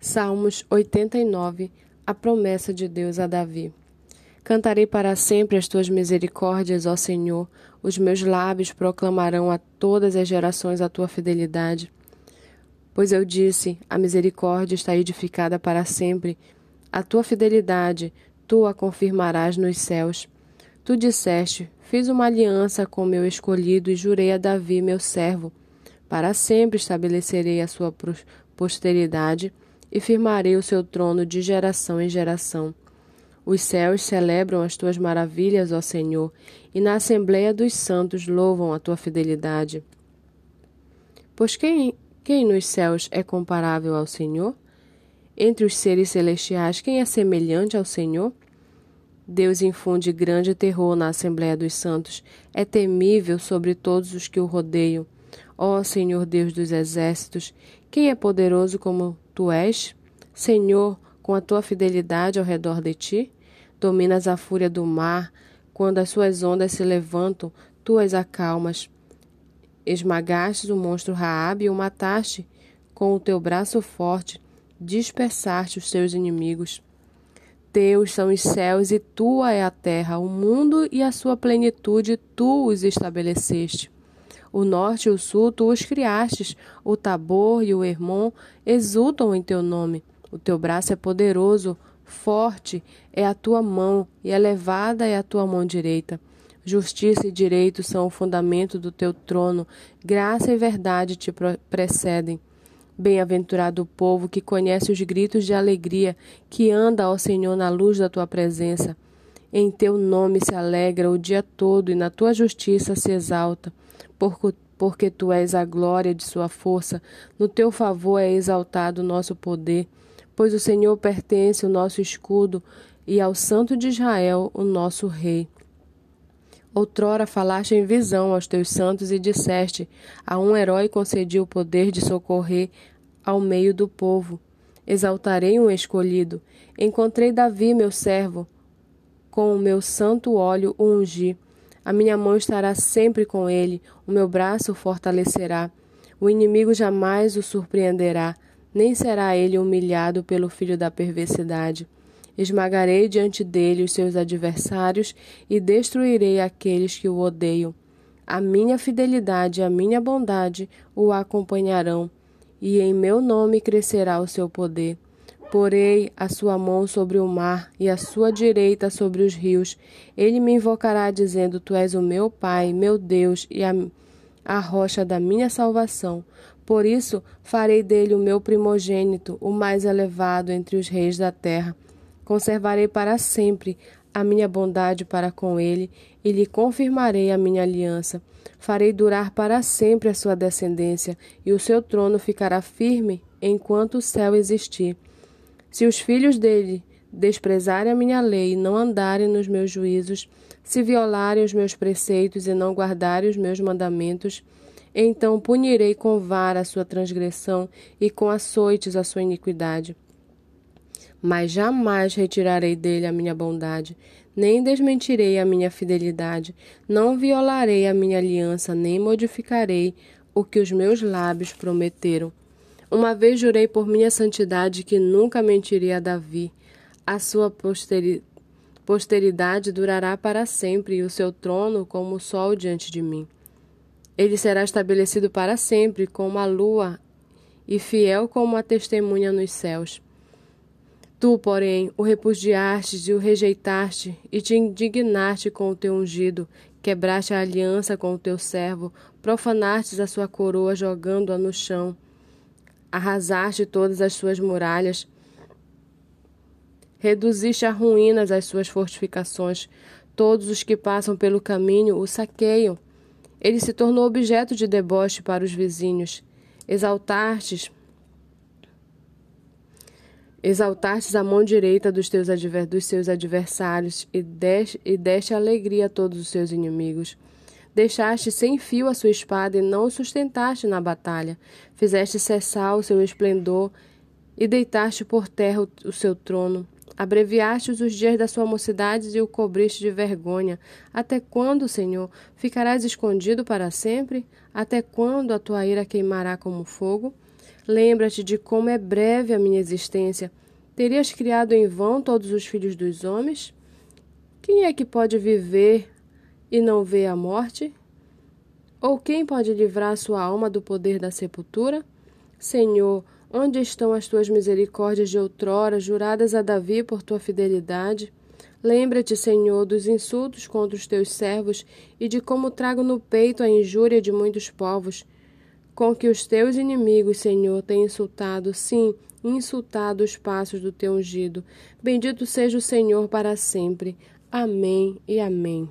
Salmos 89 A promessa de Deus a Davi. Cantarei para sempre as tuas misericórdias, ó Senhor. Os meus lábios proclamarão a todas as gerações a tua fidelidade. Pois eu disse: a misericórdia está edificada para sempre. A tua fidelidade, tu a confirmarás nos céus. Tu disseste: Fiz uma aliança com meu escolhido e jurei a Davi, meu servo. Para sempre estabelecerei a sua posteridade e firmarei o seu trono de geração em geração. Os céus celebram as tuas maravilhas, ó Senhor, e na Assembleia dos Santos louvam a tua fidelidade. Pois quem, quem nos céus é comparável ao Senhor? Entre os seres celestiais, quem é semelhante ao Senhor? Deus infunde grande terror na Assembleia dos Santos, é temível sobre todos os que o rodeiam. Ó Senhor Deus dos exércitos, quem é poderoso como tu és? Senhor, com a tua fidelidade ao redor de ti, dominas a fúria do mar, quando as suas ondas se levantam, tu as acalmas. Esmagastes o monstro Raabe e o mataste, com o teu braço forte, dispersaste os teus inimigos. Teus são os céus e tua é a terra, o mundo e a sua plenitude, tu os estabeleceste. O norte e o sul tu os criastes, o Tabor e o Hermon exultam em teu nome. O teu braço é poderoso, forte é a tua mão, e elevada é a tua mão direita. Justiça e direito são o fundamento do teu trono, graça e verdade te precedem. Bem-aventurado o povo que conhece os gritos de alegria, que anda ao Senhor na luz da tua presença. Em teu nome se alegra o dia todo e na tua justiça se exalta porque tu és a glória de sua força, no teu favor é exaltado o nosso poder, pois o Senhor pertence o nosso escudo e ao Santo de Israel, o nosso Rei. Outrora falaste em visão aos teus santos e disseste: A um herói concedi o poder de socorrer ao meio do povo. Exaltarei um escolhido. Encontrei Davi, meu servo, com o meu santo óleo o ungi. A minha mão estará sempre com ele, o meu braço o fortalecerá. O inimigo jamais o surpreenderá, nem será ele humilhado pelo filho da perversidade. Esmagarei diante dele os seus adversários e destruirei aqueles que o odeiam. A minha fidelidade e a minha bondade o acompanharão, e em meu nome crescerá o seu poder. Porei a sua mão sobre o mar e a sua direita sobre os rios. Ele me invocará, dizendo: Tu és o meu Pai, meu Deus e a, a rocha da minha salvação. Por isso farei dele o meu primogênito, o mais elevado entre os reis da terra. Conservarei para sempre a minha bondade para com ele e lhe confirmarei a minha aliança. Farei durar para sempre a sua descendência, e o seu trono ficará firme enquanto o céu existir. Se os filhos dele desprezarem a minha lei e não andarem nos meus juízos, se violarem os meus preceitos e não guardarem os meus mandamentos, então punirei com vara a sua transgressão e com açoites a sua iniquidade. Mas jamais retirarei dele a minha bondade, nem desmentirei a minha fidelidade, não violarei a minha aliança, nem modificarei o que os meus lábios prometeram. Uma vez jurei por minha santidade que nunca mentiria a Davi. A sua posteri posteridade durará para sempre e o seu trono como o sol diante de mim. Ele será estabelecido para sempre como a lua e fiel como a testemunha nos céus. Tu, porém, o repudiaste e o rejeitaste, e te indignaste com o teu ungido, quebraste a aliança com o teu servo, profanastes a sua coroa jogando-a no chão arrasaste todas as suas muralhas, reduziste a ruínas as suas fortificações. Todos os que passam pelo caminho o saqueiam. Ele se tornou objeto de deboche para os vizinhos. Exaltastes Exaltastes a mão direita dos, teus adver, dos seus adversários e deste, e deste alegria a todos os seus inimigos. Deixaste sem fio a sua espada e não o sustentaste na batalha. Fizeste cessar o seu esplendor e deitaste por terra o, seu trono. Abreviaste os dias da sua mocidade e o cobriste de vergonha. Até quando, Senhor, ficarás escondido para sempre? Até quando a tua ira queimará como fogo? Lembra-te de como é breve a minha existência. Terias criado em vão todos os filhos dos homens? Quem é que pode viver e não ver a morte? Ou quem pode livrar sua alma do poder da sepultura? Senhor, onde estão as tuas misericórdias de outrora, juradas a Davi por tua fidelidade? Lembra-te, Senhor, dos insultos contra os teus servos e de como trago no peito a injúria de muitos povos, com que os teus inimigos, Senhor, têm insultado, sim, insultado os passos do teu ungido. Bendito seja o Senhor para sempre. Amém e amém.